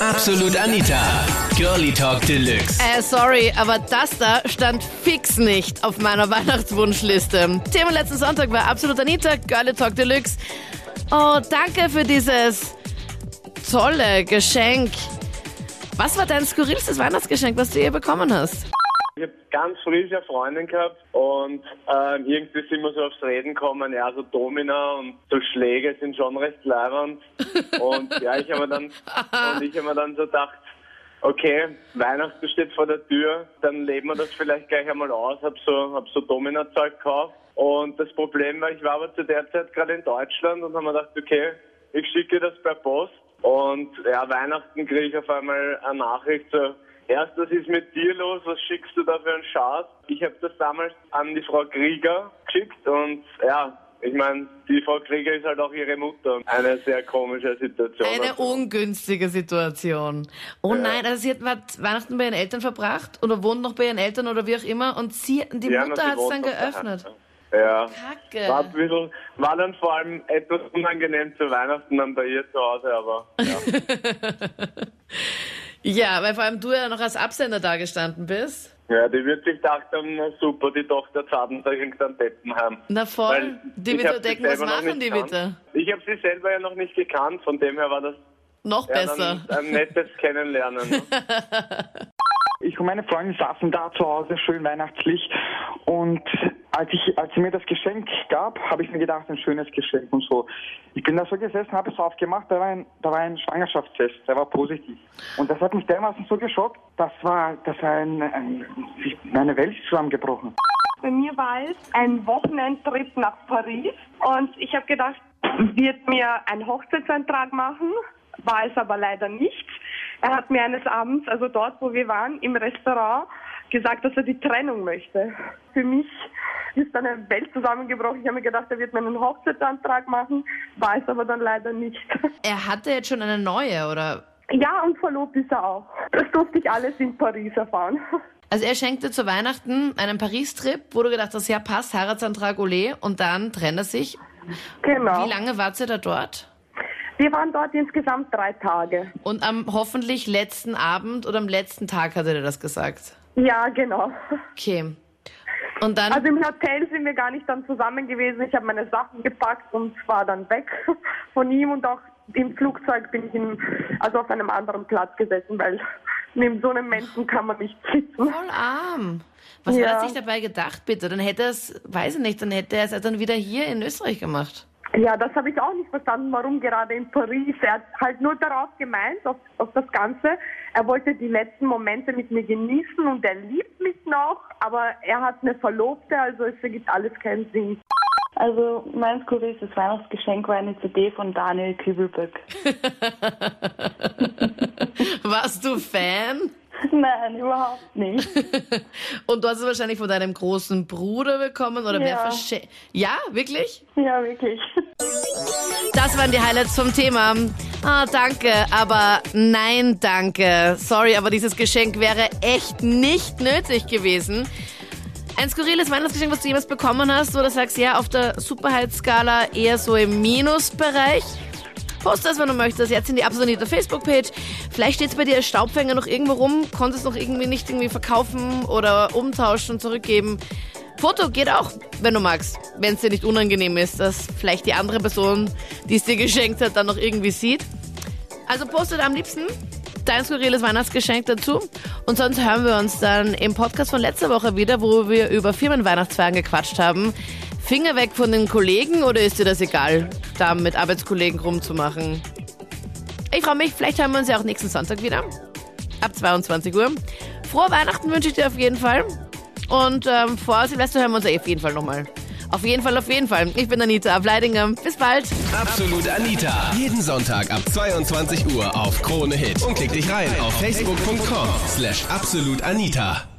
Absolut Anita. Girlie Talk Deluxe. Äh, sorry, aber das da stand fix nicht auf meiner Weihnachtswunschliste. Thema letzten Sonntag war Absolut Anita, Girlie Talk Deluxe. Oh, danke für dieses tolle Geschenk. Was war dein skurrilstes Weihnachtsgeschenk, was du je bekommen hast? Ich habe ganz frisch eine Freundin gehabt und ähm, irgendwie sind wir so aufs Reden gekommen, ja, so Domina und so Schläge sind schon recht leibend. und ja, ich habe mir dann und ich habe mir dann so gedacht, okay, Weihnachten steht vor der Tür, dann leben wir das vielleicht gleich einmal aus, hab so, hab so Domina-Zeug gekauft. Und das Problem war, ich war aber zu der Zeit gerade in Deutschland und habe mir gedacht, okay, ich schicke das per Post. Und ja, Weihnachten kriege ich auf einmal eine Nachricht so, erst, was ist mit dir los, was schickst du da für einen Schatz? Ich habe das damals an die Frau Krieger geschickt und ja, ich meine, die Frau Krieger ist halt auch ihre Mutter. Eine sehr komische Situation. Eine Also, ungünstige Situation. Oh Ja. nein, also sie hat Weihnachten bei ihren Eltern verbracht oder wohnt noch bei ihren Eltern oder wie auch immer und sie, die ja, Mutter hat es dann geöffnet. Ja. Kacke. War, ein bisschen, war dann vor allem etwas unangenehm zu Weihnachten dann bei ihr zu Hause, aber ja. Ja, weil vor allem du ja noch als Absender da gestanden bist. ja, die wird sich gedacht haben, na super, die Tochter zaden da irgendein Deppenheim. Na voll. Weil die denken, was machen die bitte? Ich habe sie selber ja noch nicht gekannt, von dem her war das Noch ja, besser. dann ein nettes Kennenlernen. Ich und meine Freundin saßen da zu Hause, schön weihnachtlich. Und als, ich, als sie mir das Geschenk gab, habe ich mir gedacht, ein schönes Geschenk und so. Ich bin da so gesessen, habe es aufgemacht, da war, ein, da war ein Schwangerschaftstest, der war positiv. Und das hat mich dermaßen so geschockt, das war, das war ein, ein, eine Welt zusammengebrochen. Bei mir war es ein Wochenendtrip nach Paris und ich habe gedacht, wird mir einen Hochzeitsantrag machen, war es aber leider nicht. Er hat mir eines Abends, also dort, wo wir waren, im Restaurant, gesagt, dass er die Trennung möchte. Für mich ist dann eine Welt zusammengebrochen. Ich habe mir gedacht, er wird mir einen Hochzeitsantrag machen, war es aber dann leider nicht. Er hatte jetzt schon eine neue, oder? Ja, und verlobt ist er auch. Das durfte ich alles in Paris erfahren. Also er schenkte zu Weihnachten einen Paris-Trip, wo du gedacht hast, ja passt, Heiratsantrag Ole und dann trennt er sich. Genau. Wie lange wart ihr da dort? Wir waren dort insgesamt drei Tage. Und am hoffentlich letzten Abend oder am letzten Tag hat er das gesagt. Ja, genau. Okay. Und dann, Also im Hotel sind wir gar nicht dann zusammen gewesen. Ich habe meine Sachen gepackt und war dann weg von ihm und auch im Flugzeug bin ich in, also auf einem anderen Platz gesessen, weil neben so einem Menschen kann man nicht sitzen. voll arm. Was Ja. hat er sich dabei gedacht, bitte? Dann hätte er es, weiß ich nicht, dann hätte er es dann wieder hier in Österreich gemacht. Ja, das habe ich auch nicht verstanden, warum gerade in Paris. Er hat halt nur darauf gemeint, auf, auf das Ganze. Er wollte die letzten Momente mit mir genießen und er liebt mich noch, aber er hat eine Verlobte, also es ergibt alles keinen Sinn. Also mein skurrilstes Weihnachtsgeschenk war eine CD von Daniel Kübelböck. Warst du Fan? Nein, überhaupt nicht. Und du hast es wahrscheinlich von deinem großen Bruder bekommen oder wer Ja. verschenkt? Ja, wirklich? Ja, wirklich. Das waren die Highlights vom Thema. Ah, danke, aber nein, danke. Sorry, aber dieses Geschenk wäre echt nicht nötig gewesen. Ein skurriles Weihnachtsgeschenk, was du jemals bekommen hast, wo du sagst, ja, auf der Superheitsskala eher so im Minusbereich. Post das, wenn du möchtest, jetzt in die absolute Facebook-Page. Vielleicht steht bei dir als Staubfänger noch irgendwo rum, konntest noch irgendwie nicht irgendwie verkaufen oder umtauschen zurückgeben. Foto geht auch, wenn du magst. Wenn es dir nicht unangenehm ist, dass vielleicht die andere Person, die es dir geschenkt hat, dann noch irgendwie sieht. Also postet am liebsten dein skurriles Weihnachtsgeschenk dazu. Und sonst hören wir uns dann im Podcast von letzter Woche wieder, wo wir über Firmenweihnachtsfeiern gequatscht haben. Finger weg von den Kollegen oder ist dir das egal, da mit Arbeitskollegen rumzumachen? Ich freue mich, vielleicht hören wir uns ja auch nächsten Sonntag wieder. Ab 22 Uhr. Frohe Weihnachten wünsche ich dir auf jeden Fall. Und ähm, vor Silvester hören wir uns ja auf jeden Fall nochmal. Auf jeden Fall, auf jeden Fall. Ich bin Anita Ableidinger. Bis bald. Absolut Anita. Jeden Sonntag ab 22 Uhr auf Krone Hit. Und klick dich rein auf facebook.com slash absolutanita.